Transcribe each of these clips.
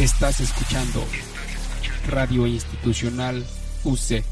Estás escuchando Radio Institucional UC.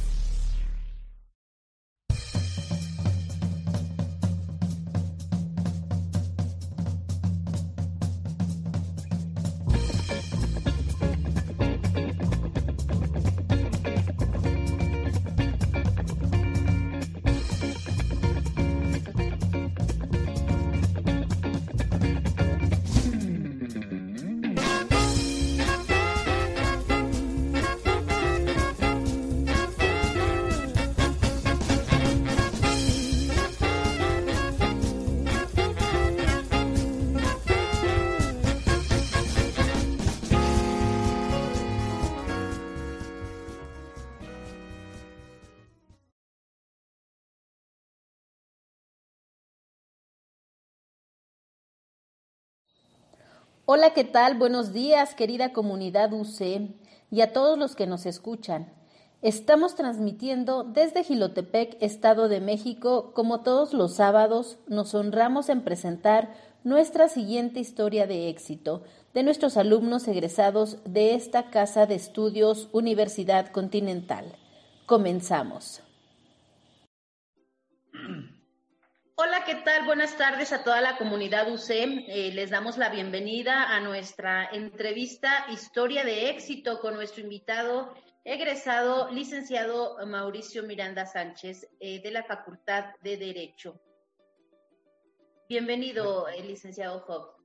Hola, ¿qué tal? Buenos días, querida comunidad UC y a todos los que nos escuchan. Estamos transmitiendo desde Gilotepec, Estado de México. Como todos los sábados, nos honramos en presentar nuestra siguiente historia de éxito de nuestros alumnos egresados de esta Casa de Estudios Universidad Continental. Comenzamos. Hola, ¿qué tal? Buenas tardes a toda la comunidad UC. Eh, les damos la bienvenida a nuestra entrevista Historia de éxito con nuestro invitado egresado, licenciado Mauricio Miranda Sánchez, eh, de la Facultad de Derecho. Bienvenido, eh, licenciado Job.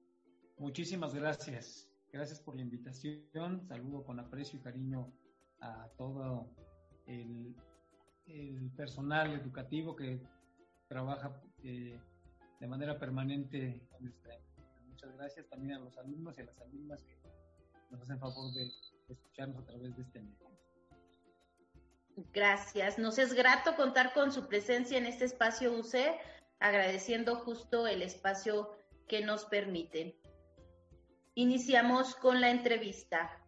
Muchísimas gracias. Gracias por la invitación. Saludo con aprecio y cariño a todo el personal educativo que trabaja eh, de manera permanente en nuestra Muchas gracias también a los alumnos y a las alumnas que nos hacen favor de, escucharnos a través de este medio. Gracias. Nos es grato contar con su presencia en este espacio UC, agradeciendo justo el espacio que nos permite. Iniciamos con la entrevista.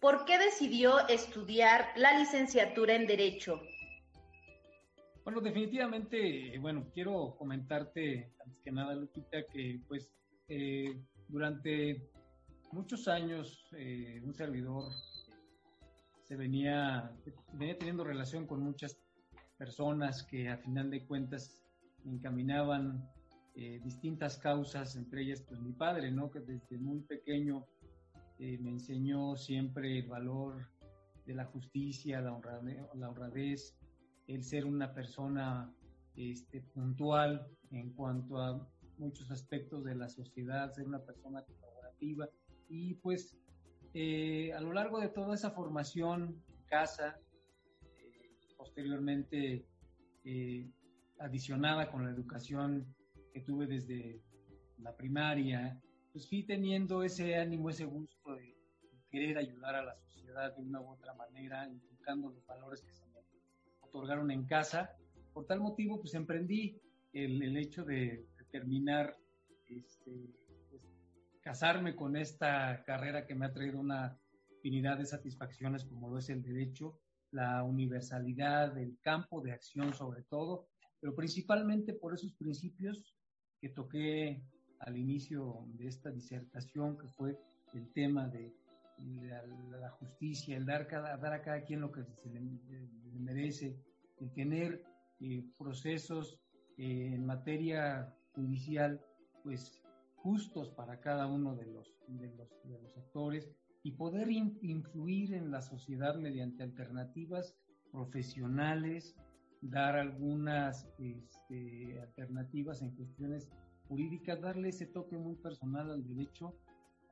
¿Por qué decidió estudiar la licenciatura en Derecho? Bueno, definitivamente, bueno, quiero comentarte, antes que nada, Lupita, que pues eh, durante muchos años eh, un servidor se venía, venía teniendo relación con muchas personas que a final de cuentas encaminaban eh, distintas causas, entre ellas pues mi padre, ¿no? Que desde muy pequeño me enseñó siempre el valor de la justicia, la honradez, el ser una persona este, puntual en cuanto a muchos aspectos de la sociedad, ser una persona colaborativa y pues eh, a lo largo de toda esa formación en casa, eh, posteriormente eh, adicionada con la educación que tuve desde la primaria, pues fui teniendo ese ánimo, ese gusto de querer ayudar a la sociedad de una u otra manera, inculcando los valores que se otorgaron en casa. Por tal motivo, pues emprendí el, hecho de, terminar, este, pues, casarme con esta carrera que me ha traído una infinidad de satisfacciones como lo es el derecho, la universalidad, el campo de acción sobre todo, pero principalmente por esos principios que toqué al inicio de esta disertación, que fue el tema de la, justicia, el dar, cada, dar a cada quien lo que se le, merece, el tener eh, procesos eh, en materia judicial, pues justos para cada uno de los, de los, de los actores y poder influir en la sociedad mediante alternativas profesionales, dar algunas este, alternativas en cuestiones jurídicas, darle ese toque muy personal al derecho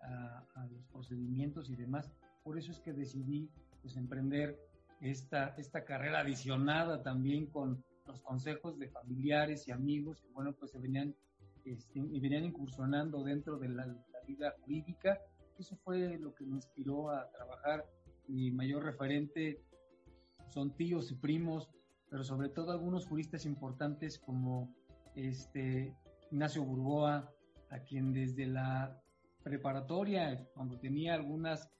a, los procedimientos y demás. Por eso es que decidí pues emprender esta, esta carrera adicionada también con los consejos de familiares y amigos que bueno pues se venían este, venían incursionando dentro de la, vida jurídica. Eso fue lo que me inspiró a trabajar. Mi mayor referente son tíos y primos, pero sobre todo algunos juristas importantes como este Ignacio Burgoa, a quien desde la preparatoria, cuando tenía algunas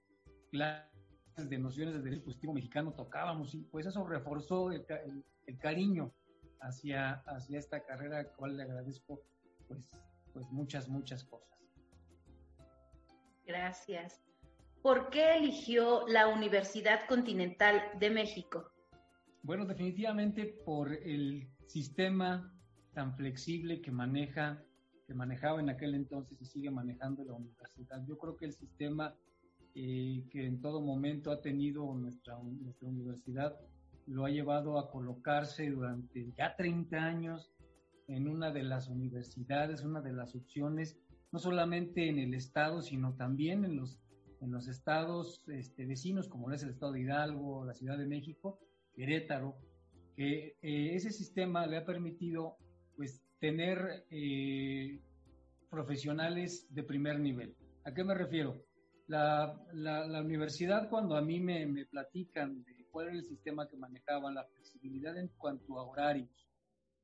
clases de nociones del derecho positivo mexicano, tocábamos y pues eso reforzó el, cariño hacia, hacia esta carrera, a cual le agradezco pues, pues muchas, muchas cosas. Gracias. ¿por qué eligió la Universidad Continental de México? Bueno, definitivamente por el sistema tan flexible que maneja, que manejaba en aquel entonces y sigue manejando la universidad. Yo creo que el sistema eh, que en todo momento ha tenido nuestra, nuestra universidad lo ha llevado a colocarse durante ya 30 años en una de las universidades, una de las opciones, no solamente en el estado, sino también en los, en los estados este, vecinos, como es el estado de Hidalgo, la Ciudad de México, Querétaro, que eh, ese sistema le ha permitido pues tener eh, profesionales de primer nivel. ¿A qué me refiero? La, la, universidad cuando a mí me, me, platican de cuál era el sistema que manejaban, la flexibilidad en cuanto a horarios,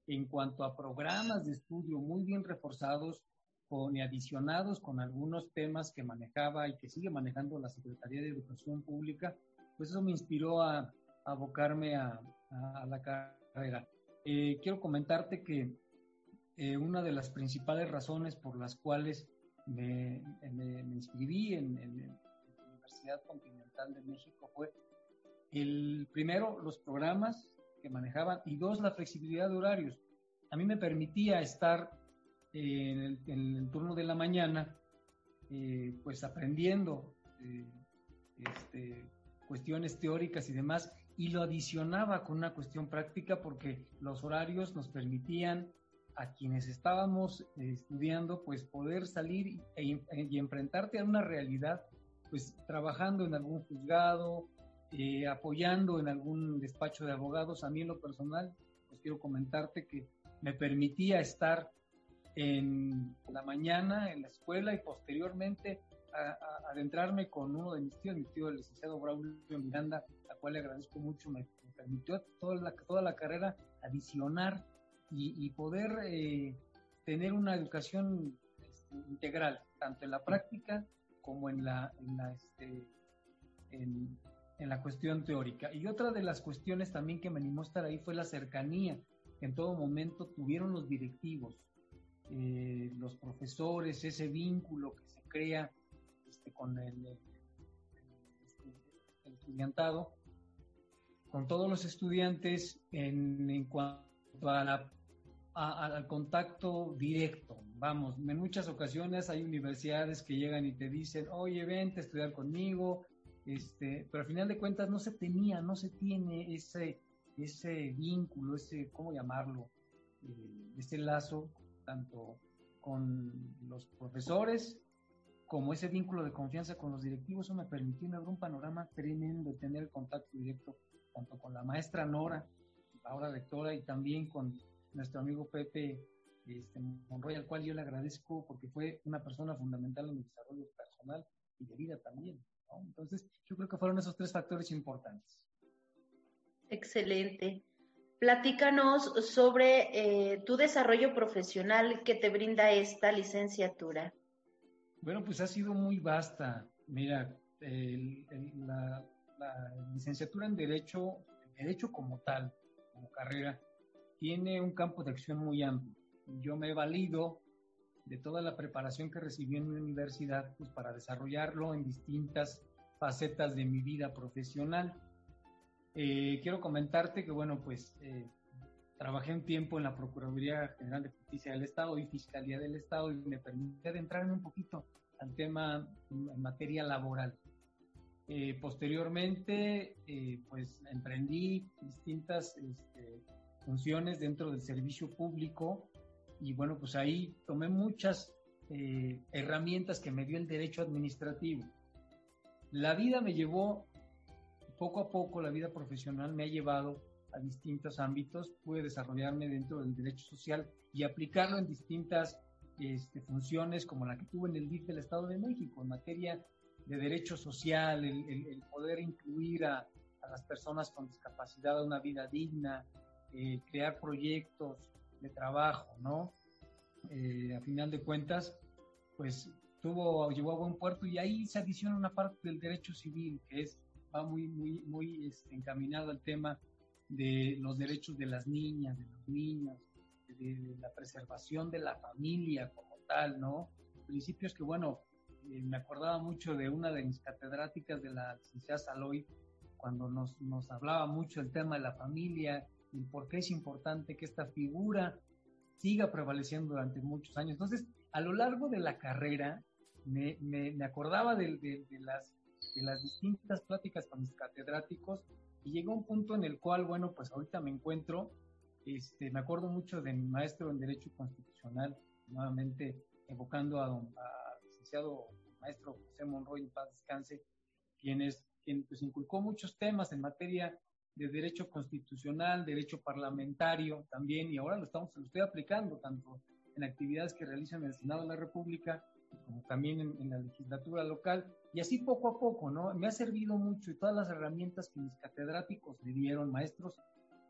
en cuanto a programas de estudio muy bien reforzados con, y adicionados con algunos temas que manejaba y que sigue manejando la Secretaría de Educación Pública, pues eso me inspiró a, abocarme a, a, la carrera. Eh, quiero comentarte que eh, una de las principales razones por las cuales me, me, inscribí en, en, la Universidad Continental de México fue el primero, los programas que manejaban y dos, la flexibilidad de horarios. A mí me permitía estar en, el, en, el, turno de la mañana, eh, pues aprendiendo eh, este, cuestiones teóricas y demás, y lo adicionaba con una cuestión práctica porque los horarios nos permitían a quienes estábamos eh, estudiando, pues poder salir e, y enfrentarte a una realidad, pues trabajando en algún juzgado, eh, apoyando en algún despacho de abogados. A mí en lo personal, pues quiero comentarte que me permitía estar en la mañana en la escuela y posteriormente adentrarme con uno de mis tíos, mi tío el licenciado Braulio Miranda, a cual le agradezco mucho, me, permitió toda la, toda la carrera adicionar y, poder eh, tener una educación este, integral, tanto en la práctica como en la, en la, este, en, en la cuestión teórica. Y otra de las cuestiones también que me animó a estar ahí fue la cercanía que en todo momento tuvieron los directivos, eh, los profesores, ese vínculo que se crea este, con el, este, el, estudiantado, con todos los estudiantes en, en cuanto a la al contacto directo. Vamos, en muchas ocasiones hay universidades que llegan y te dicen, oye, vente a estudiar conmigo, este, pero al final de cuentas no se tenía, no se tiene ese, ese vínculo, ese, ¿cómo llamarlo? Eh, ese lazo, tanto con los profesores como ese vínculo de confianza con los directivos, eso me permitió ver un panorama tremendo, tener contacto directo tanto con la maestra Nora, ahora rectora, y también con nuestro amigo Pepe este, Monroy, al cual yo le agradezco porque fue una persona fundamental en mi desarrollo personal y de vida también. Entonces, yo creo que fueron esos tres factores importantes. Excelente. Platícanos sobre eh, tu desarrollo profesional que te brinda esta licenciatura. Bueno, pues ha sido muy vasta. Mira, la, licenciatura en Derecho, Derecho como tal, como carrera, tiene un campo de acción muy amplio. Yo me he valido de toda la preparación que recibí en mi universidad, pues para desarrollarlo en distintas facetas de mi vida profesional. Eh, quiero comentarte que, bueno, pues eh, trabajé un tiempo en la Procuraduría General de Justicia del Estado y Fiscalía del Estado y me permitió adentrarme un poquito al tema en materia laboral. Eh, posteriormente, pues emprendí distintas este, funciones dentro del servicio público y bueno, pues ahí tomé muchas eh, herramientas que me dio el derecho administrativo. La vida me llevó, poco a poco, la vida profesional me ha llevado a distintos ámbitos, pude desarrollarme dentro del derecho social y aplicarlo en distintas este, funciones como la que tuve en el DIF del Estado de México, en materia de derecho social, el, poder incluir a, a, las personas con discapacidad a una vida digna, eh, crear proyectos, de trabajo, ¿no? Eh, a final de cuentas, pues tuvo, llegó a buen puerto y ahí se adiciona una parte del derecho civil que es, va muy, muy, muy este, encaminado al tema de los derechos de las niñas, de los niños, de, la preservación de la familia como tal, ¿no? Principios que, bueno, eh, me acordaba mucho de una de mis catedráticas de la licenciada Saloy, cuando nos, nos hablaba mucho el tema de la familia y por qué es importante que esta figura siga prevaleciendo durante muchos años. Entonces, a lo largo de la carrera, me, me, acordaba de, de, las, de las distintas pláticas con mis catedráticos y llegó un punto en el cual, bueno, pues ahorita me encuentro, este, me acuerdo mucho de mi maestro en Derecho Constitucional, nuevamente evocando a don licenciado maestro José Monroy, en paz descanse, quien, es, quien pues, inculcó muchos temas en materia de derecho constitucional, derecho parlamentario también, y ahora lo, estamos, lo estoy aplicando tanto en actividades que realizan en el Senado de la República, como también en, la legislatura local, y así poco a poco, ¿no? Me ha servido mucho y todas las herramientas que mis catedráticos me dieron, maestros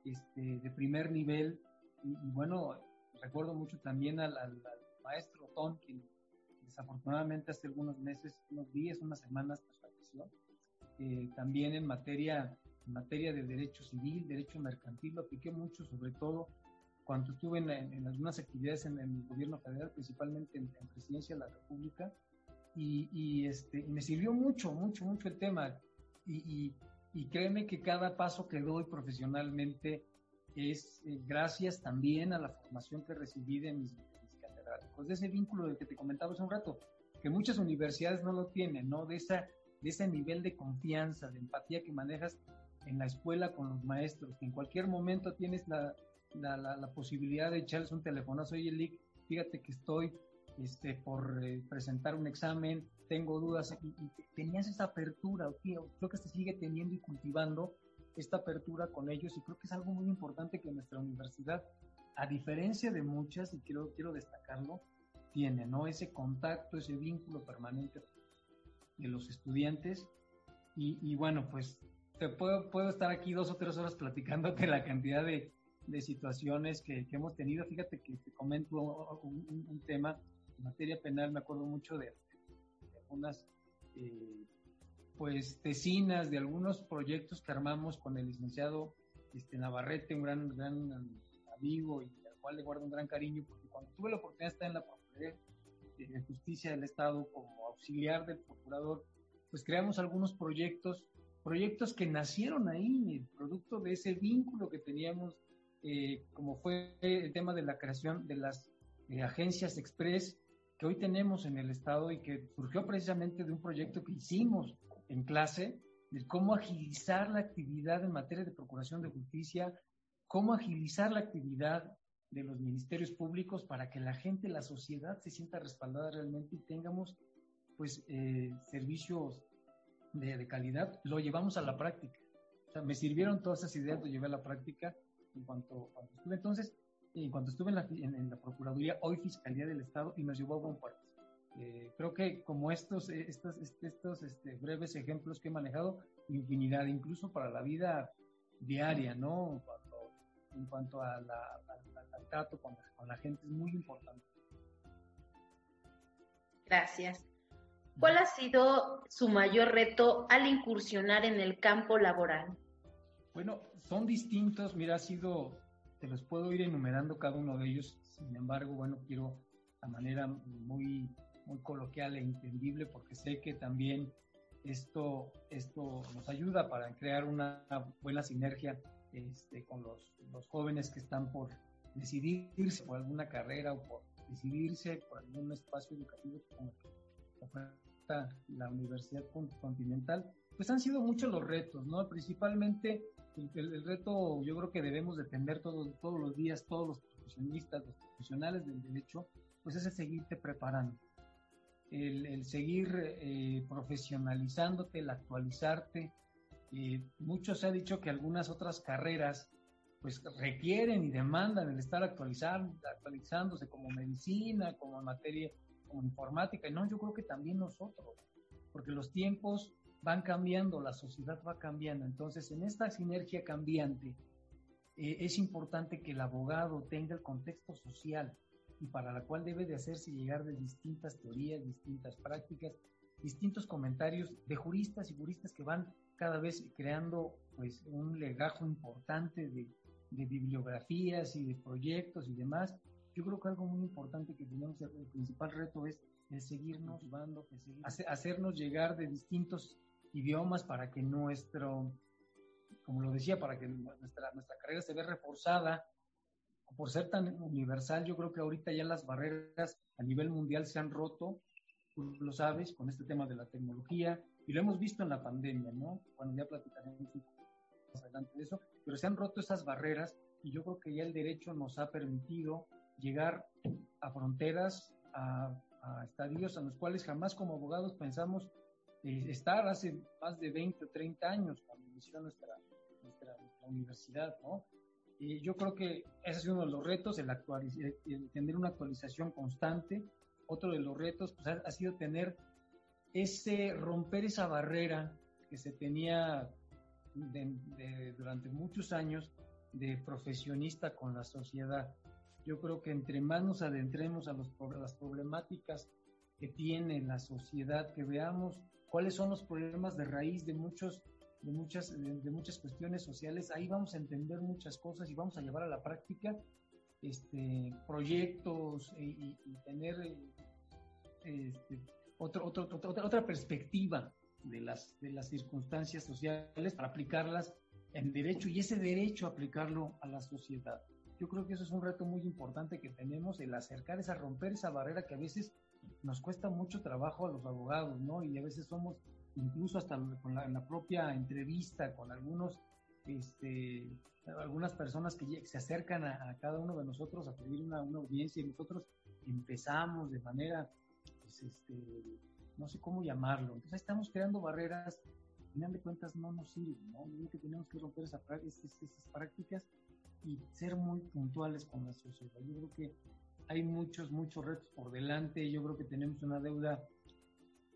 este, de primer nivel, y, bueno, recuerdo mucho también al, maestro Tom, quien desafortunadamente hace algunos meses, unos días, unas semanas, pues falleció. Eh, también en materia, en materia de derecho civil, derecho mercantil, lo apliqué mucho, sobre todo cuando estuve en, algunas actividades en, el gobierno federal, principalmente en, presidencia de la República, y, este, me sirvió mucho, mucho, mucho el tema. Y, créeme que cada paso que doy profesionalmente es eh, gracias también a la formación que recibí de mis, catedráticos, de ese vínculo del que te comentaba hace un rato, que muchas universidades no lo tienen, ¿no? De, esa, de ese nivel de confianza, de empatía que manejas en la escuela con los maestros, que en cualquier momento tienes la, la, la, posibilidad de echarles un telefonazo, oye, Lick, fíjate que estoy este, por eh, presentar un examen, tengo dudas, y, tenías esa apertura, creo que se sigue teniendo y cultivando esta apertura con ellos, y creo que es algo muy importante que nuestra universidad, a diferencia de muchas, y quiero, quiero destacarlo, tiene, ¿no? Ese contacto, ese vínculo permanente de los estudiantes, y, y bueno, pues te puedo, puedo estar aquí dos o tres horas platicándote la cantidad de, de situaciones que, hemos tenido. Fíjate que te comento un, tema en materia penal, me acuerdo mucho de, algunas eh, pues tesinas, de algunos proyectos que armamos con el licenciado este, Navarrete, un gran, gran amigo y al cual le guardo un gran cariño, porque cuando tuve la oportunidad de estar en la Procuraduría de Justicia del Estado como auxiliar del procurador, pues creamos algunos proyectos proyectos que nacieron ahí, producto de ese vínculo que teníamos eh, como fue el tema de la creación de las eh, agencias express que hoy tenemos en el Estado y que surgió precisamente de un proyecto que hicimos en clase, de cómo agilizar la actividad en materia de procuración de justicia, cómo agilizar la actividad de los ministerios públicos para que la gente, la sociedad se sienta respaldada realmente y tengamos pues eh, servicios de, de, calidad, lo llevamos a la práctica. O sea, me sirvieron todas esas ideas, lo llevé a la práctica en cuanto, estuve entonces, en cuanto estuve en la, en, la, Procuraduría, hoy Fiscalía del Estado, y nos llevó a buen puerto. Eh, creo que como estos, eh, estos, estos este, breves ejemplos que he manejado, infinidad, incluso para la vida diaria, ¿no? en cuanto a la, al trato con, con la gente, es muy importante. Gracias. ¿Cuál ha sido su mayor reto al incursionar en el campo laboral? Bueno, son distintos, mira, ha sido, te los puedo ir enumerando cada uno de ellos, sin embargo, bueno, quiero la manera muy, muy coloquial e entendible porque sé que también esto, esto nos ayuda para crear una buena sinergia este, con los, jóvenes que están por decidirse por alguna carrera o por decidirse por algún espacio educativo como el la Universidad Continental, pues han sido muchos los retos, ¿no? Principalmente el, reto yo creo que debemos de tener todos, todos los días, todos los profesionistas, los profesionales del derecho, pues es el seguirte preparando, el, seguir eh, profesionalizándote, el actualizarte. Eh, mucho se ha dicho que algunas otras carreras pues requieren y demandan el estar actualizando, actualizándose como medicina, como materia, informática. Y no, yo creo que también nosotros, porque los tiempos van cambiando, la sociedad va cambiando. Entonces, en esta sinergia cambiante, eh, es importante que el abogado tenga el contexto social y para la cual debe de hacerse llegar de distintas teorías, distintas prácticas, distintos comentarios de juristas y juristas que van cada vez creando pues un legajo importante de, de bibliografías y de proyectos y demás. Yo creo que algo muy importante que tenemos, el principal reto es el seguirnos llevando, hacernos llegar de distintos idiomas para que nuestro, como lo decía, para que nuestra, nuestra carrera se vea reforzada. Por ser tan universal, yo creo que ahorita ya las barreras a nivel mundial se han roto, tú lo sabes, con este tema de la tecnología, y lo hemos visto en la pandemia, ¿no? Bueno, ya platicaremos más adelante de eso, pero se han roto esas barreras y yo creo que ya el derecho nos ha permitido llegar a fronteras, a, estadios en los cuales jamás como abogados pensamos eh, estar hace más de 20 o 30 años cuando inició nuestra, nuestra, universidad, ¿no? Y yo creo que ese es uno de los retos, el, el tener una actualización constante. Otro de los retos pues, ha, sido tener ese, romper esa barrera que se tenía durante muchos años de profesionista con la sociedad. Yo creo que entre más nos adentremos a, los, las problemáticas que tiene la sociedad, que veamos cuáles son los problemas de raíz de muchos de muchas de, muchas cuestiones sociales, ahí vamos a entender muchas cosas y vamos a llevar a la práctica este, proyectos y, tener este, otro, otro, otra, otra perspectiva de las, de las circunstancias sociales para aplicarlas en derecho y ese derecho aplicarlo a la sociedad. Yo creo que eso es un reto muy importante que tenemos, el acercar esa, romper esa barrera que a veces nos cuesta mucho trabajo a los abogados, ¿no? Y a veces somos, incluso hasta con la, propia entrevista con algunos, este, algunas personas que se acercan a, cada uno de nosotros a pedir una, audiencia y nosotros empezamos de manera, pues, este, no sé cómo llamarlo. Entonces estamos creando barreras final de cuentas no nos sirve, ¿no? Creo que tenemos que romper esas prácticas y ser muy puntuales con la sociedad. Yo creo que hay muchos, muchos retos por delante. Yo creo que tenemos una deuda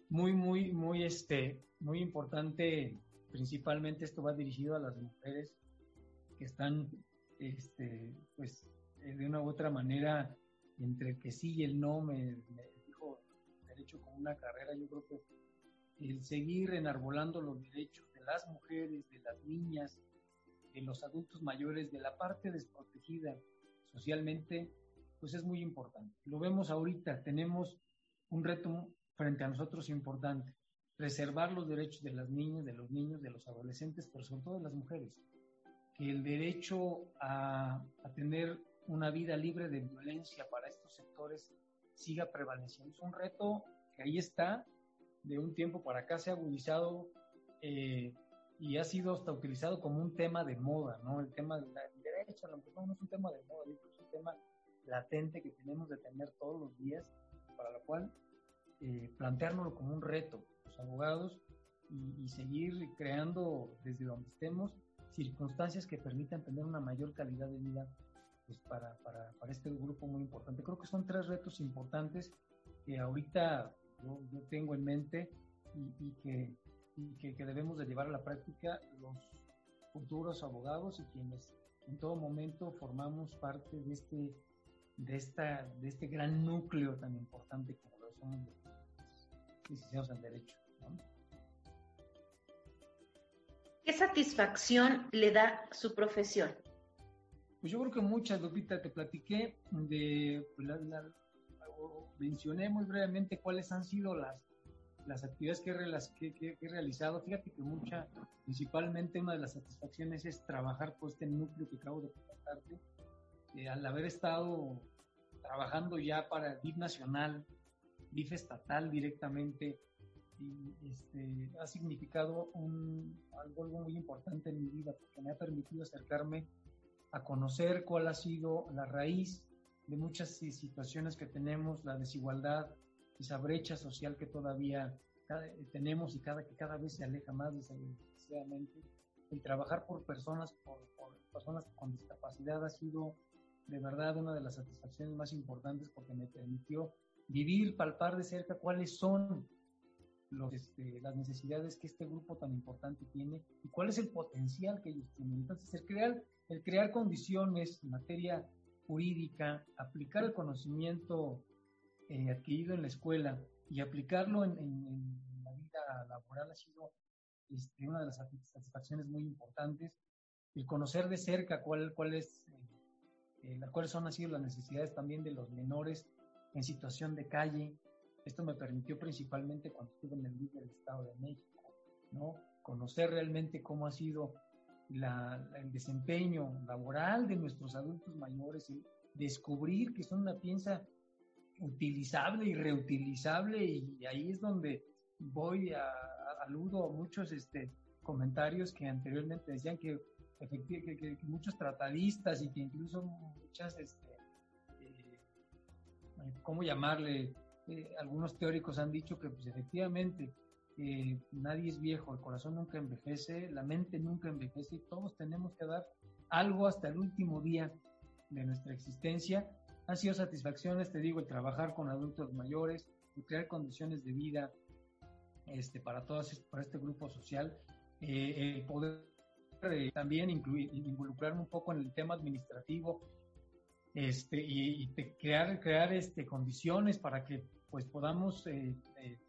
muy, muy, muy, este, muy importante. Principalmente esto va dirigido a las mujeres que están, este, pues, de una u otra manera, entre el que sí y el no, me, me dijo derecho como una carrera. Yo creo que el seguir enarbolando los derechos de las mujeres, de las niñas, de los adultos mayores, de la parte desprotegida socialmente, pues es muy importante. Lo vemos ahorita, tenemos un reto frente a nosotros importante, preservar los derechos de las niñas, de los niños, de los adolescentes, pero sobre todo de las mujeres. Que el derecho a, a tener una vida libre de violencia para estos sectores siga prevaleciendo. Es un reto que ahí está, de un tiempo para acá se ha agudizado eh, y ha sido hasta utilizado como un tema de moda, ¿no? El tema del derecho a la mujer no es un tema de moda, es un tema latente que tenemos de tener todos los días, para lo cual eh, planteárnoslo como un reto, los abogados, y, seguir creando desde donde estemos circunstancias que permitan tener una mayor calidad de vida pues, para, para, para este grupo muy importante. Creo que son tres retos importantes que ahorita yo, tengo en mente y, que, que, debemos de llevar a la práctica los futuros abogados y quienes en todo momento formamos parte de este, de esta, de este gran núcleo tan importante como lo son los licenciados en Derecho. ¿Qué satisfacción le da su profesión? Pues yo creo que muchas, Lupita, te platiqué de pues, la, mencioné muy brevemente cuáles han sido las, las actividades que, que, he realizado. Fíjate que mucha, principalmente una de las satisfacciones es trabajar por este núcleo que acabo de comentarte. Eh, al haber estado trabajando ya para DIF nacional, DIF estatal directamente, y este, ha significado un, algo, algo muy importante en mi vida porque me ha permitido acercarme a conocer cuál ha sido la raíz de muchas situaciones que tenemos, la desigualdad, esa brecha social que todavía tenemos y cada, que cada vez se aleja más desgraciadamente. El trabajar por personas, por, personas con discapacidad ha sido de verdad una de las satisfacciones más importantes porque me permitió vivir, palpar de cerca cuáles son los, este, las necesidades que este grupo tan importante tiene y cuál es el potencial que ellos tienen. Entonces, el crear, el crear condiciones en materia jurídica, aplicar el conocimiento eh, adquirido en la escuela y aplicarlo en, la vida laboral ha sido este, una de las satisfacciones muy importantes. El conocer de cerca cuál, cuál es, eh, eh, cuáles son sido las necesidades también de los menores en situación de calle, Esto me permitió principalmente cuando estuve en el del Estado de México, ¿no? Conocer realmente cómo ha sido el desempeño laboral de nuestros adultos mayores y descubrir que son una pieza utilizable y reutilizable y ahí es donde voy a, aludo a muchos este, comentarios que anteriormente decían que, que, muchos tratadistas y que incluso muchas, este, eh, ¿cómo llamarle? Eh, algunos teóricos han dicho que pues efectivamente nadie es viejo, el corazón nunca envejece, la mente nunca envejece y todos tenemos que dar algo hasta el último día de nuestra existencia. Han sido satisfacciones, te digo, el trabajar con adultos mayores, el crear condiciones de vida este, para, todos, para este grupo social, eh, el poder eh, también incluir, involucrarme un poco en el tema administrativo este, y, crear, crear este, condiciones para que pues, podamos eh,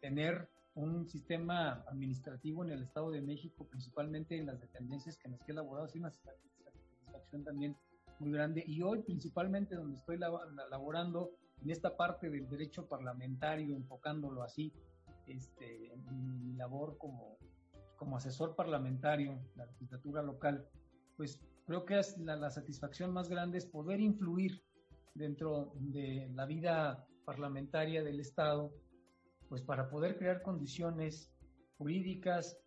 tener un sistema administrativo en el Estado de México, principalmente en las dependencias que nos queda elaborado, así una satisfacción también muy grande. Y hoy, principalmente, donde estoy laborando en esta parte del derecho parlamentario, enfocándolo así, este, mi labor como, como asesor parlamentario en la legislatura local, pues creo que es la, la satisfacción más grande es poder influir dentro de la vida parlamentaria del Estado, pues para poder crear condiciones jurídicas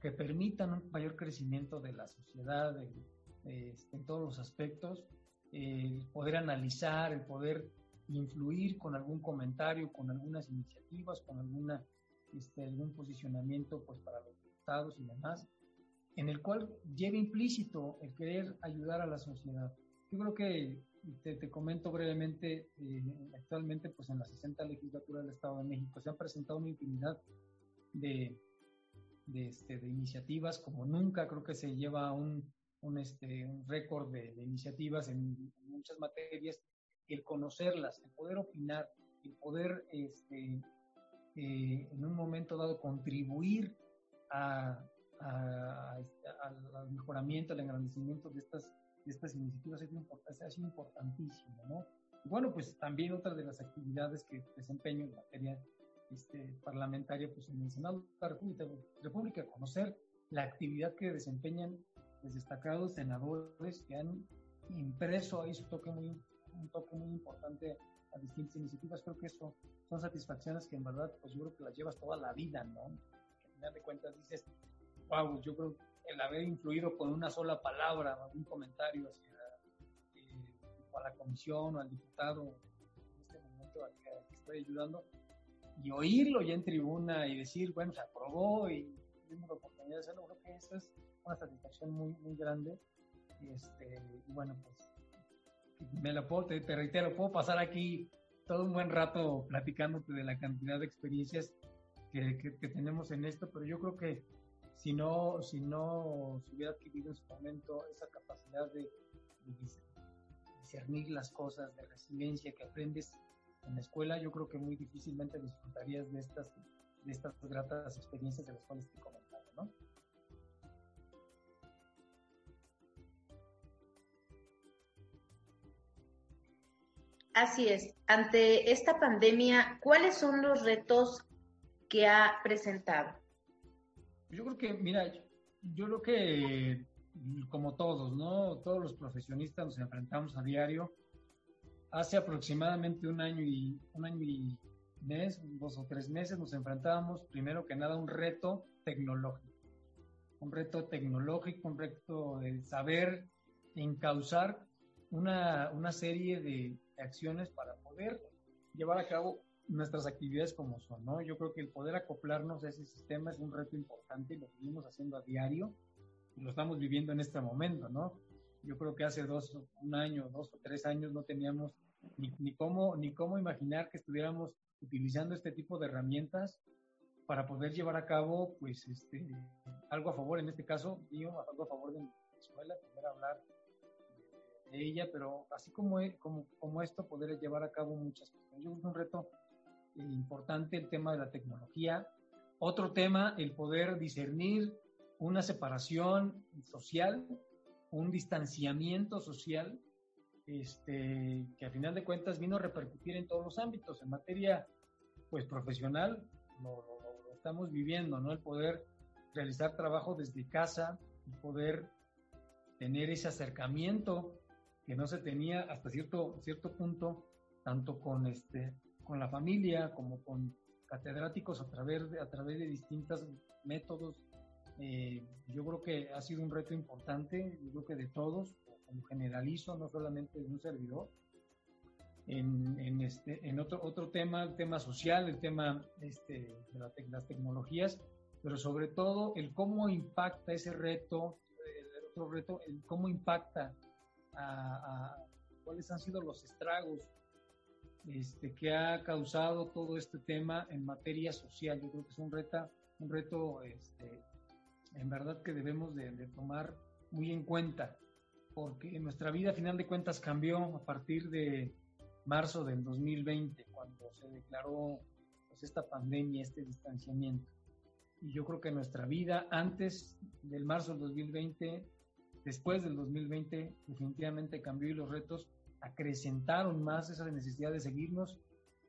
que permitan un mayor crecimiento de la sociedad, este, en todos los aspectos, el poder analizar, el poder influir con algún comentario, con algunas iniciativas, con alguna, este, algún posicionamiento pues, para los estados y demás, en el cual lleva implícito el querer ayudar a la sociedad. Yo creo que te, comento brevemente, eh, actualmente pues en la 60 legislatura del Estado de México se han presentado una infinidad de, de, este, de iniciativas como nunca, creo que se lleva un, un, este, un récord de, iniciativas en, muchas materias, el conocerlas, el poder opinar, el poder este, eh, en un momento dado contribuir a, al mejoramiento, al engrandecimiento de estas, de estas iniciativas ha sido importantísimo, ¿no? bueno, pues también otra de las actividades que desempeño en materia este, parlamentaria, pues en el Senado de la República, conocer la actividad que desempeñan destacados senadores que han impreso ahí su toque muy, un toque muy importante a distintas iniciativas. Creo que eso son satisfacciones que en verdad, pues yo creo que las llevas toda la vida, ¿no? Que al final de cuentas dices, wow, yo creo que el haber influido con una sola palabra, algún comentario hacia eh, a la comisión o al diputado en este momento al que, estoy ayudando, y oírlo ya en tribuna y decir, bueno, se aprobó y tuvimos la oportunidad de hacerlo, creo que eso es una satisfacción muy, muy grande. Y este, bueno, pues me lo puedo, te, reitero, puedo pasar aquí todo un buen rato platicándote de la cantidad de experiencias que, que, tenemos en esto, pero yo creo que si no, si no se hubiera adquirido en su momento esa capacidad de, discernir las cosas, de resiliencia que aprendes en la escuela, yo creo que muy difícilmente disfrutarías de estas, de estas gratas experiencias de las cuales te comentaba, Así es. Ante esta pandemia, ¿cuáles son los retos que ha presentado? Yo creo que, mira, yo creo que como todos, ¿no? Todos los profesionistas nos enfrentamos a diario. Hace aproximadamente un año y un año y mes, dos o tres meses, nos enfrentábamos primero que nada a un reto tecnológico. Un reto tecnológico, un reto de saber encauzar una, una serie de, acciones para poder llevar a cabo nuestras actividades como son, ¿no? Yo creo que el poder acoplarnos a ese sistema es un reto importante y lo seguimos haciendo a diario y lo estamos viviendo en este momento, ¿no? Yo creo que hace dos, un año, dos o tres años no teníamos ni, ni, cómo, ni cómo imaginar que estuviéramos utilizando este tipo de herramientas para poder llevar a cabo, pues, este, algo a favor, en este caso, yo, algo a favor de mi escuela, poder hablar ella, pero así como, e, como, como esto, poder llevar a cabo muchas cosas. Yo creo que un reto eh, importante el tema de la tecnología. Otro tema, el poder discernir una separación social, un distanciamiento social, este, que a final de cuentas vino a repercutir en todos los ámbitos, en materia pues profesional lo, estamos viviendo, ¿no? El poder realizar trabajo desde casa, y poder tener ese acercamiento que no se tenía hasta cierto, cierto punto, tanto con, este, con la familia como con catedráticos a través de, a través de distintos métodos. Eh, yo creo que ha sido un reto importante, yo creo que de todos, como generalizo, no solamente de un servidor. En, en, este, en otro, otro tema, el tema social, el tema este, de las tecnologías, pero sobre todo el cómo impacta ese reto, el otro reto, el cómo impacta a, cuáles han sido los estragos este, que ha causado todo este tema en materia social. Yo creo que es un, reta, un reto este, en verdad que debemos de, tomar muy en cuenta, porque nuestra vida a final de cuentas cambió a partir de marzo del 2020, cuando se declaró pues, esta pandemia, este distanciamiento. Y yo creo que nuestra vida antes del marzo del 2020, después del 2020, definitivamente cambió y los retos acrecentaron más esa necesidad de seguirnos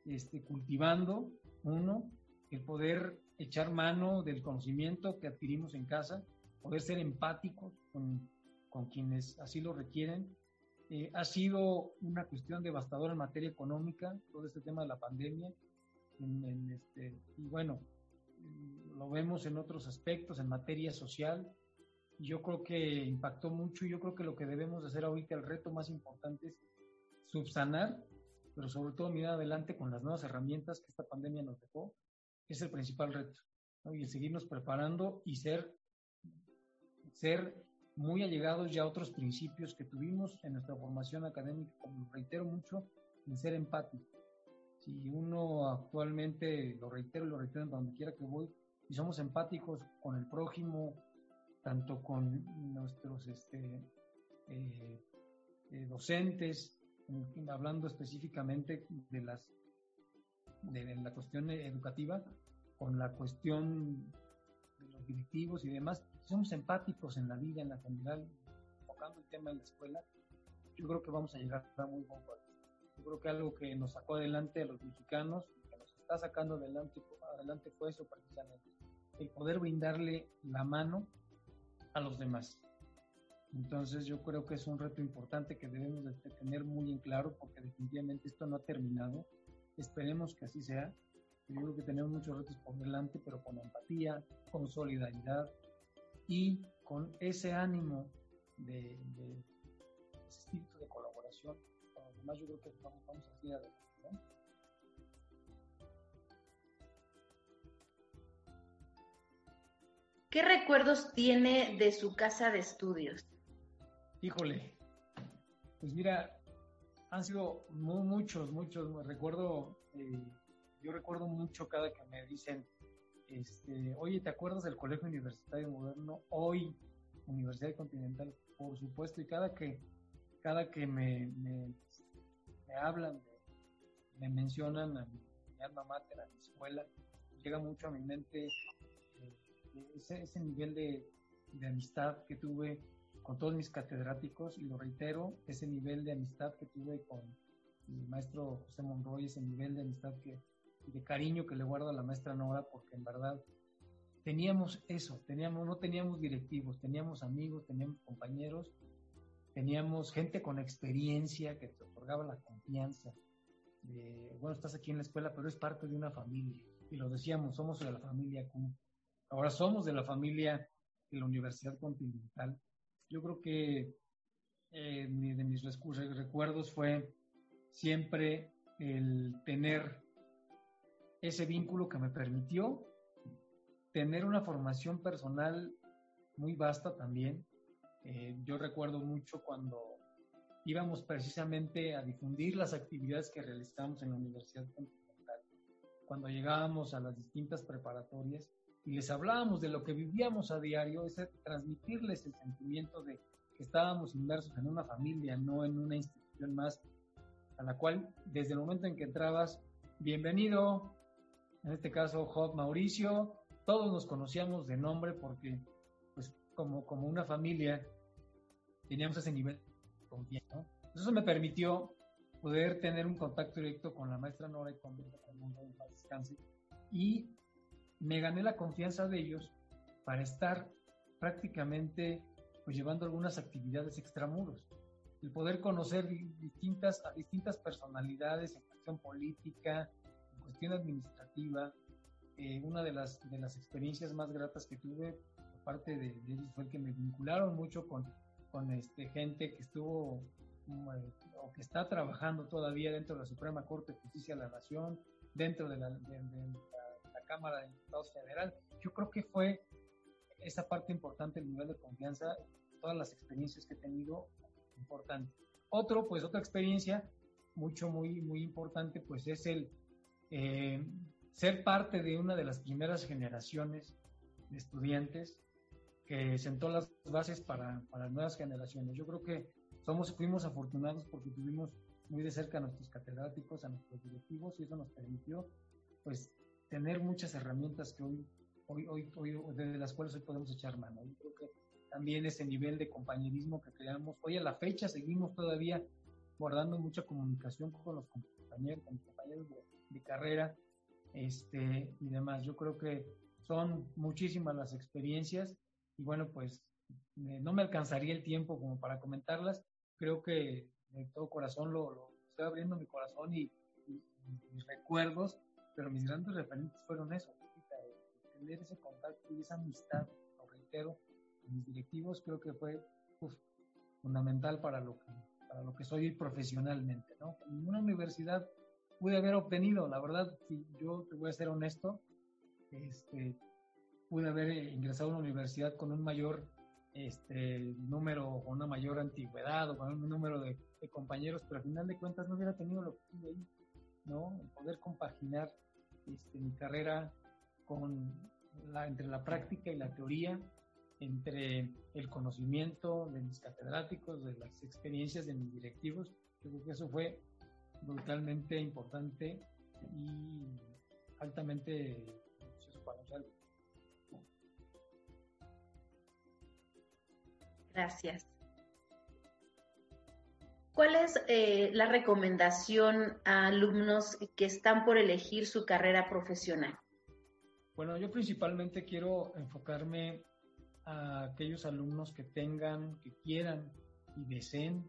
este, cultivando, uno, el poder echar mano del conocimiento que adquirimos en casa, poder ser empáticos con, con quienes así lo requieren. Eh, ha sido una cuestión devastadora en materia económica, todo este tema de la pandemia. En, este, y bueno, lo vemos en otros aspectos, en materia social. Yo creo que impactó mucho y yo creo que lo que debemos hacer ahorita, el reto más importante es subsanar, pero sobre todo mirar adelante con las nuevas herramientas que esta pandemia nos dejó, es el principal reto. Y el seguirnos preparando y ser, ser muy allegados ya a otros principios que tuvimos en nuestra formación académica, como reitero mucho, en ser empático. Si uno actualmente, lo reitero lo reitero en donde quiera que voy, y somos empáticos con el prójimo, tanto con nuestros este, eh, eh, docentes, hablando específicamente de las de, la cuestión educativa, con la cuestión de los directivos y demás, somos empáticos en la vida, en la general, enfocando el tema de la escuela, yo creo que vamos a llegar a muy buen puerto. Yo creo que algo que nos sacó adelante a los mexicanos, que nos está sacando adelante, adelante fue eso precisamente, el poder brindarle la mano a los demás. Entonces yo creo que es un reto importante que debemos de tener muy en claro porque definitivamente esto no ha terminado. Esperemos que así sea. Yo creo que tenemos muchos retos por delante, pero con empatía, con solidaridad y con ese ánimo de, ese espíritu de colaboración. Además yo creo que vamos, vamos a seguir adelante. ¿Qué recuerdos tiene de su casa de estudios? Híjole, pues mira, han sido muchos, muchos. Recuerdo, eh, yo recuerdo mucho cada que me dicen, este, oye, ¿te acuerdas del Colegio Universitario Moderno? Hoy, Universidad Continental, por supuesto, y cada que, cada que me, me, hablan, me mencionan a mi, alma mater, a mi escuela, llega mucho a mi mente ese, nivel de, amistad que tuve con todos mis catedráticos, y lo reitero, ese nivel de amistad que tuve con mi maestro José Monroy, ese nivel de amistad que, de cariño que le guardo a la maestra Nora, porque en verdad teníamos eso, teníamos, no teníamos directivos, teníamos amigos, teníamos compañeros, teníamos gente con experiencia que te otorgaba la confianza. Bueno, estás aquí en la escuela, pero es parte de una familia. Y lo decíamos, somos de la familia Q. Ahora somos de la familia de la Universidad Continental. Yo creo que eh, de mis recuerdos fue siempre el tener ese vínculo que me permitió tener una formación personal muy vasta también. Eh, yo recuerdo mucho cuando íbamos precisamente a difundir las actividades que realizamos en la Universidad Continental. Cuando llegábamos a las distintas preparatorias, y les hablábamos de lo que vivíamos a diario, es transmitirles el sentimiento de que estábamos inmersos en una familia, no en una institución más, a la cual desde el momento en que entrabas, bienvenido, en este caso Job Mauricio, todos nos conocíamos de nombre porque pues como, como una familia teníamos ese nivel de confianza. Eso me permitió poder tener un contacto directo con la maestra Nora y con descanse y me gané la confianza de ellos para estar prácticamente pues llevando algunas actividades extramuros. El poder conocer distintas, a distintas personalidades en cuestión política, en cuestión administrativa. Eh, una de las, de las experiencias más gratas que tuve por parte de, ellos fue que me vincularon mucho con, con este, gente que estuvo eh, o que está trabajando todavía dentro de la Suprema Corte de Justicia de la Nación, dentro de la, de la Cámara de Diputados Federal. Yo creo que fue esa parte importante, el nivel de confianza, todas las experiencias que he tenido, importante. Otro, pues otra experiencia, mucho, muy, muy importante, pues es el eh, ser parte de una de las primeras generaciones de estudiantes que sentó las bases para, para nuevas generaciones. Yo creo que somos, fuimos afortunados porque tuvimos muy de cerca a nuestros catedráticos, a nuestros directivos, y eso nos permitió, pues, tener muchas herramientas que hoy hoy, hoy, hoy, de las cuales hoy podemos echar mano. Yo creo que también ese nivel de compañerismo que creamos, hoy a la fecha seguimos todavía guardando mucha comunicación con los compañeros, con compañeros de, carrera este, y demás. Yo creo que son muchísimas las experiencias y bueno, pues no me alcanzaría el tiempo como para comentarlas. Creo que de todo corazón lo, estoy abriendo mi corazón y, mis recuerdos, pero mis grandes referentes fueron eso, tener ese contacto y esa amistad, lo reitero, con mis directivos, creo que fue fundamental para lo, que, para lo que soy profesionalmente, ¿no? En ninguna universidad pude haber obtenido, la verdad, si yo te voy a ser honesto, este, pude haber ingresado a una universidad con un mayor este, número, con una mayor antigüedad o con un número de, compañeros, pero al final de cuentas no hubiera tenido lo que tuve ahí, ¿no? poder compaginar este, mi carrera con la, entre la práctica y la teoría, entre el conocimiento de mis catedráticos, de las experiencias de mis directivos. creo que eso fue brutalmente importante y altamente para Gracias. ¿Cuál es eh, la recomendación a alumnos que están por elegir su carrera profesional? Bueno, yo principalmente quiero enfocarme a aquellos alumnos que tengan, que quieran y deseen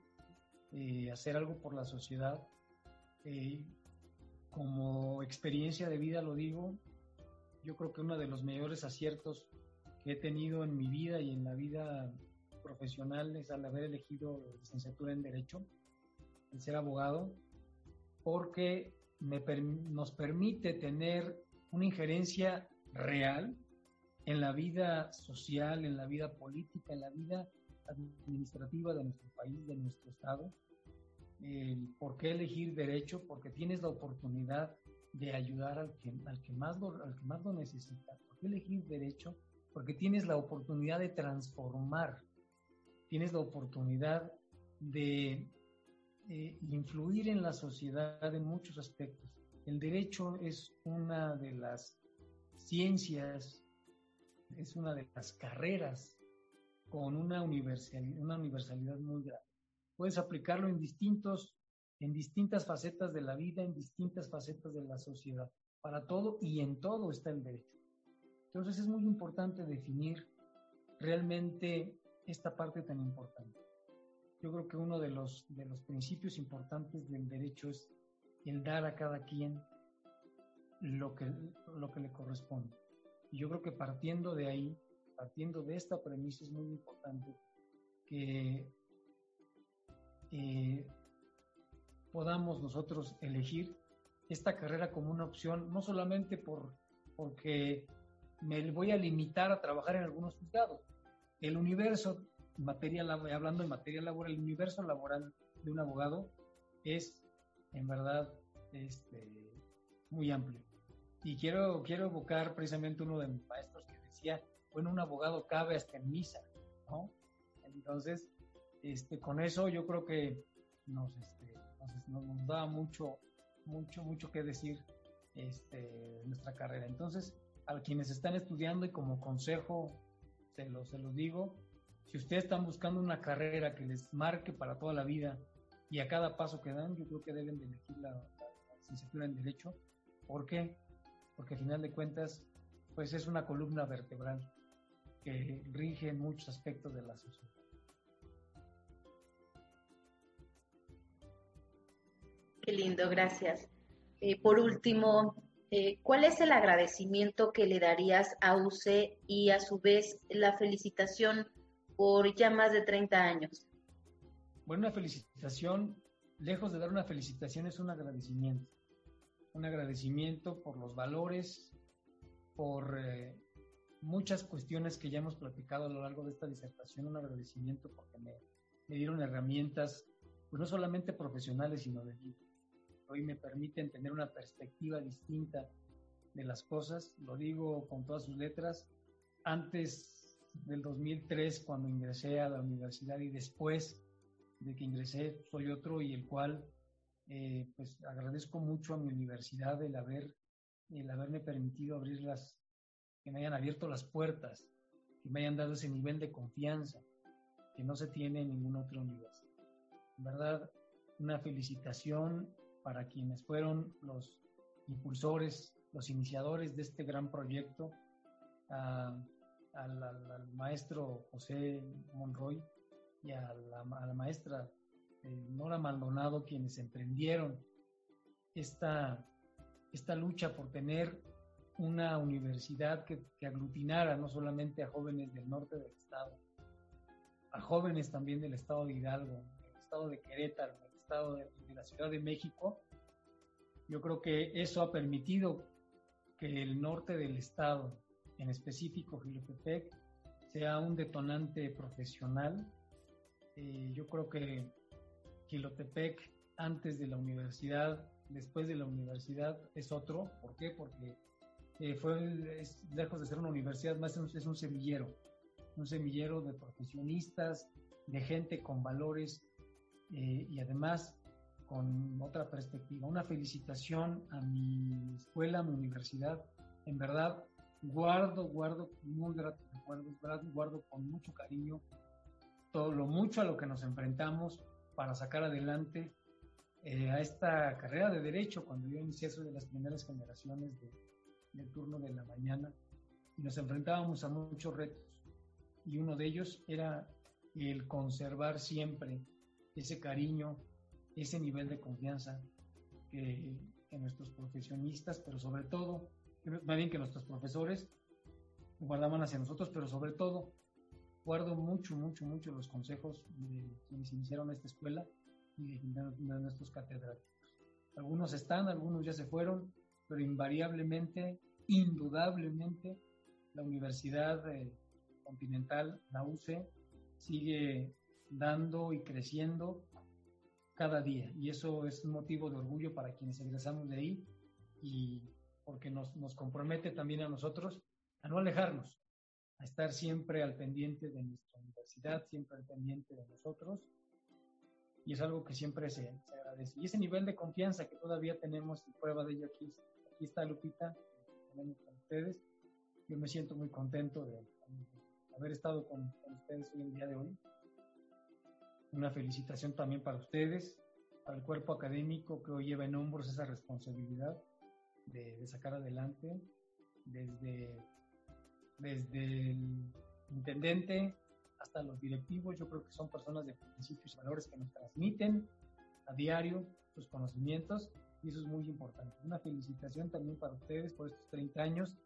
eh, hacer algo por la sociedad. Eh, como experiencia de vida lo digo, yo creo que uno de los mayores aciertos que he tenido en mi vida y en la vida profesional es al haber elegido licenciatura en Derecho, el ser abogado, porque nos permite tener una injerencia real en la vida social, en la vida política, en la vida administrativa de nuestro país, de nuestro estado. ¿Por qué elegir derecho? Porque tienes la oportunidad de ayudar al que, al que, más, lo, al que más lo necesita. ¿Por qué elegir derecho? Porque tienes la oportunidad de transformar, tienes la oportunidad de eh, influir en la sociedad en muchos aspectos. El derecho es una de las ciencias es una de las carreras con una universalidad, una universalidad muy grande. Puedes aplicarlo en distintos, en distintas facetas de la vida, en distintas facetas de la sociedad. Para todo y en todo está el derecho. Entonces es muy importante definir realmente esta parte tan importante. Yo creo que uno de los, de los principios importantes del derecho es el dar a cada quien lo que, lo que le corresponde. Y yo creo que partiendo de ahí, partiendo de esta premisa es muy importante que eh, podamos nosotros elegir esta carrera como una opción, no solamente por, porque me voy a limitar a trabajar en algunos juzgados. El universo, materia, hablando de materia laboral, el universo laboral de un abogado es, en verdad, este, muy amplio. Y quiero, quiero evocar precisamente uno de mis maestros que decía, bueno, un abogado cabe hasta en misa, ¿no? Entonces, este, con eso yo creo que nos, este, nos, da mucho, mucho, mucho que decir este, nuestra carrera. Entonces, a quienes están estudiando y como consejo, se los, se los digo, si ustedes están buscando una carrera que les marque para toda la vida, y a cada paso que dan, yo creo que deben de elegir la, licenciatura en Derecho. ¿Por qué? Porque al final de cuentas, pues es una columna vertebral que rige muchos aspectos de la sociedad. Qué lindo, gracias. Eh, por último, eh, ¿cuál es el agradecimiento que le darías a UC y a su vez la felicitación por ya más de 30 años? Bueno, una felicitación, lejos de dar una felicitación, es un agradecimiento. Un agradecimiento por los valores, por eh, muchas cuestiones que ya hemos platicado a lo largo de esta disertación. Un agradecimiento porque me, me dieron herramientas, pues no solamente profesionales, sino de vida. Hoy me permiten tener una perspectiva distinta de las cosas. Lo digo con todas sus letras. Antes del 2003, cuando ingresé a la universidad y después de que ingresé soy otro y el cual eh, pues agradezco mucho a mi universidad el haber el haberme permitido abrir las que me hayan abierto las puertas que me hayan dado ese nivel de confianza que no se tiene en ninguna otra universidad. En verdad una felicitación para quienes fueron los impulsores los iniciadores de este gran proyecto al, al maestro José Monroy y a la, maestra eh, Nora Maldonado, quienes emprendieron esta, esta lucha por tener una universidad que, aglutinara no solamente a jóvenes del norte del estado, a jóvenes también del estado de Hidalgo, del estado de Querétaro, del estado de, de la Ciudad de México. Yo creo que eso ha permitido que el norte del estado, en específico Gilotepec, sea un detonante profesional eh, yo creo que Quilotepec antes de la universidad, después de la universidad es otro. ¿Por qué? Porque eh, fue lejos de ser una universidad, más es un semillero, un semillero de profesionistas, de gente con valores eh, y además con otra perspectiva. Una felicitación a mi escuela, a mi universidad. En verdad, guardo, guardo muy grato guardo con mucho cariño todo lo mucho a lo que nos enfrentamos para sacar adelante eh, a esta carrera de derecho cuando yo inicié soy de las primeras generaciones de, del turno de la mañana y nos enfrentábamos a muchos retos y uno de ellos era el conservar siempre ese cariño, ese nivel de confianza que, que nuestros profesionistas, pero sobre todo, más bien que nuestros profesores guardaban hacia nosotros, pero sobre todo guardo mucho, mucho, mucho los consejos de quienes iniciaron esta escuela y de, nuestros catedráticos. Algunos están, algunos ya se fueron, pero invariablemente, indudablemente, la Universidad eh, Continental, la UCE, sigue dando y creciendo cada día. Y eso es un motivo de orgullo para quienes egresamos de ahí y porque nos, nos compromete también a nosotros a no alejarnos, a estar siempre al pendiente de nuestra universidad, siempre al pendiente de nosotros. Y es algo que siempre se, agradece. Y ese nivel de confianza que todavía tenemos, y prueba de ello aquí, aquí está Lupita, tenemos con ustedes. Yo me siento muy contento de, haber estado con, ustedes hoy el día de hoy. Una felicitación también para ustedes, para el cuerpo académico que hoy lleva en hombros esa responsabilidad de, sacar adelante desde desde el intendente hasta los directivos, yo creo que son personas de principios y valores que nos transmiten a diario sus conocimientos y eso es muy importante. Una felicitación también para ustedes por estos 30 años